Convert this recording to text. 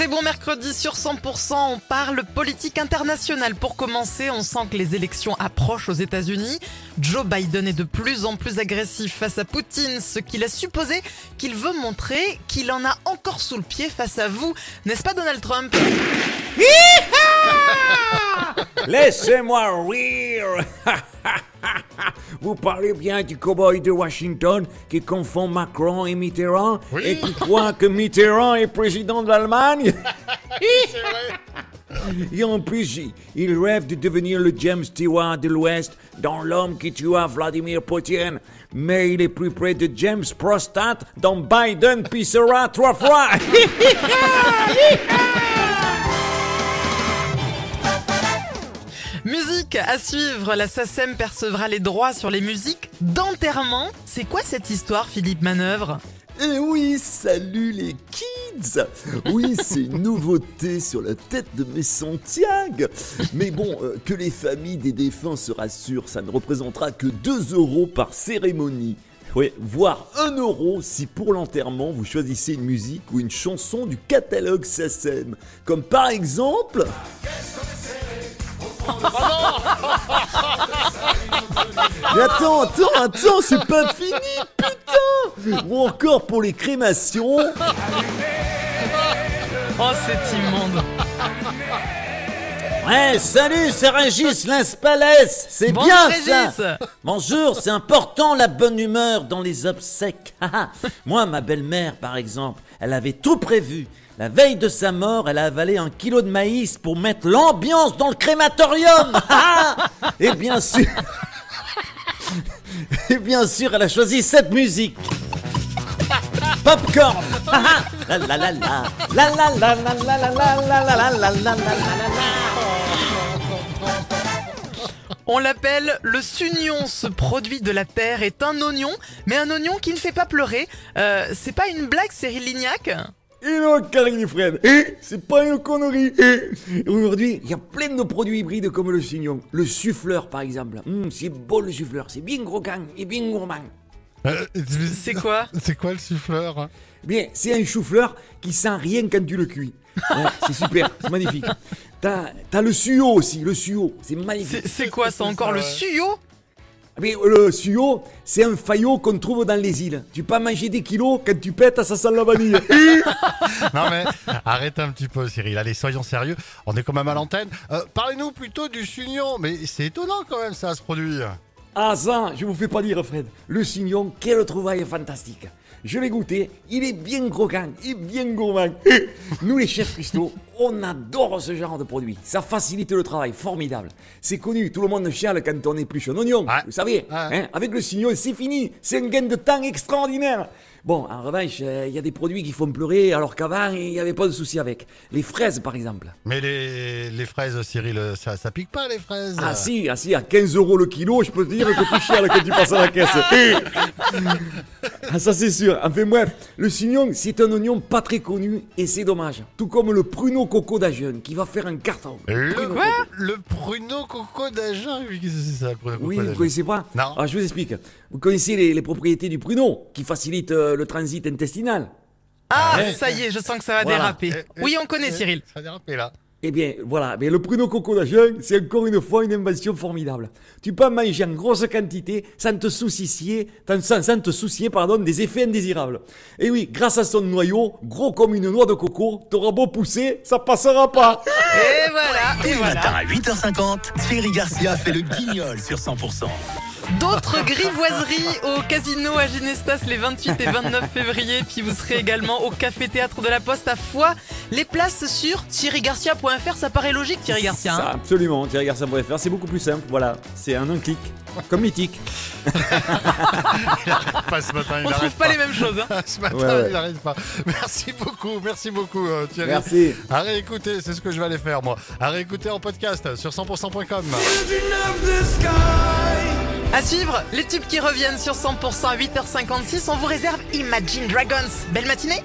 Très bon mercredi sur 100%, on parle politique internationale. Pour commencer, on sent que les élections approchent aux États-Unis. Joe Biden est de plus en plus agressif face à Poutine, ce qui laisse supposer qu'il veut montrer qu'il en a encore sous le pied face à vous. N'est-ce pas Donald Trump? Laissez-moi rire Vous parlez bien du cowboy de Washington qui confond Macron et Mitterrand et qui croit que Mitterrand est président de l'Allemagne Et en plus, il- rêve de devenir le James Stewart de l'Ouest dans l'homme qui tua Vladimir Poutine. Mais il est plus près de James Prostate dans Biden pissera trois fois Musique à suivre, la SACEM percevra les droits sur les musiques d'enterrement. C'est quoi cette histoire, Philippe Manœuvre? Eh oui, salut les kids Oui, c'est une nouveauté sur la tête de mes Santiago Mais bon, euh, que les familles des défunts se rassurent, ça ne représentera que 2 euros par cérémonie. Ouais, voire 1 euro si pour l'enterrement vous choisissez une musique ou une chanson du catalogue SACEM. Comme par exemple... Mais attends, attends, attends, c'est pas fini, putain Ou encore pour les crémations, Oh, c'est immonde. Ouais, salut, c'est Régis Linspalès C'est bien Régis. ça Bonjour, c'est important la bonne humeur dans les obsèques. Moi, ma belle-mère, par exemple, elle avait tout prévu. La veille de sa mort, elle a avalé un kilo de maïs pour mettre l'ambiance dans le crématorium. Et bien sûr... Et bien sûr, elle a choisi cette musique. Popcorn. La la la la. La la la la la la la la la la la la la On l'appelle le sunion. Ce produit de la terre est un oignon, mais un oignon qui ne fait pas pleurer. Euh, c'est pas une blague, Cyril Lignac Et non, Karine Fred, eh, c'est pas une connerie. eh. Aujourd'hui, il y a plein de produits hybrides comme le cignon. Le suffleur, par exemple. Hum, c'est beau le suffleur, c'est bien croquant et bien gourmand. Euh, C'est quoi C'est quoi le souffleur Bien, c'est un chou-fleur qui sent rien quand tu le cuis. Ouais, c'est super, c'est magnifique. T'as, t'as le suyo aussi, le suyo, c'est magnifique. C'est c'est quoi ça encore le suyo Mais euh, le suyo, c'est un faillot qu'on trouve dans les îles. Tu peux manger des kilos quand tu pètes, ça sent la vanille. Non mais arrête un petit peu Cyril, allez soyons sérieux, on est quand même à l'antenne. Euh, Parlez-nous plutôt du sugnon, mais c'est étonnant quand même ça ce produit. Ah ça, je vous fais pas dire Fred. Le cignon, quelle trouvaille fantastique. Je l'ai goûté, il est bien croquant et bien gourmand. Nous les chefs cuistots, on adore ce genre de produit. Ça facilite le travail, formidable. C'est connu, tout le monde chiale quand on épluche un oignon. Ouais. Vous savez, Ouais. hein, avec le cignon, c'est fini. C'est un gain de temps extraordinaire. Bon, en revanche, euh, il y a des produits qui font pleurer alors qu'avant, il n'y avait pas de souci avec. Les fraises, par exemple. Mais les, les fraises Cyril, ça, ça pique pas les fraises? Ah si, ah si, à 15 euros le kilo, je peux te dire que tu chiales quand tu passes à la caisse. ah ça c'est sûr. Enfin bref, le cignon, c'est un oignon pas très connu et c'est dommage. Tout comme le pruneau coco d'Agen qui va faire un carton. Le, Pruneau quoi coco. Le pruneau coco d'Agen Oui, qu'est-ce que c'est ça le pruneau coco Oui, vous connaissez pas Non. Ah, je vous explique. Vous connaissez les, les propriétés du pruneau qui facilitent euh, le transit intestinal. Ah, Ouais. ça y est, je sens que ça va Voilà. déraper. Eh, eh, Oui, on connaît Cyril. Ça a dérapé là. Eh bien, voilà, mais le pruneau coco d'Agen, c'est encore une fois une invention formidable. Tu peux en manger en grosse quantité sans te soucier, sans, sans te soucier pardon, des effets indésirables. Et oui, grâce à son noyau, gros comme une noix de coco, t'auras beau pousser, ça passera pas. Et voilà, et Tous les voilà. matins à 8h50, Thierry Garcia fait le guignol sur 100%. D'autres grivoiseries au casino à Ginestas les 28 et 29 février. Puis vous serez également au Café Théâtre de la Poste à Foix. Les places sur thierrygarcia.fr. Ça paraît logique, Thierry Garcia. Ça, hein absolument, thierrygarcia.fr, c'est beaucoup plus simple, voilà. C'est un un clic, comme mythique. Pas ce matin, il On trouve pas les mêmes choses. hein. Ce matin, Ouais, ouais. il n'arrête pas. Merci beaucoup, merci beaucoup euh, Thierry. Merci. À réécouter, c'est ce que je vais aller faire moi. À réécouter en podcast sur 100%.com. À suivre, les tubes qui reviennent sur 100% à 8h56. On vous réserve Imagine Dragons. Belle matinée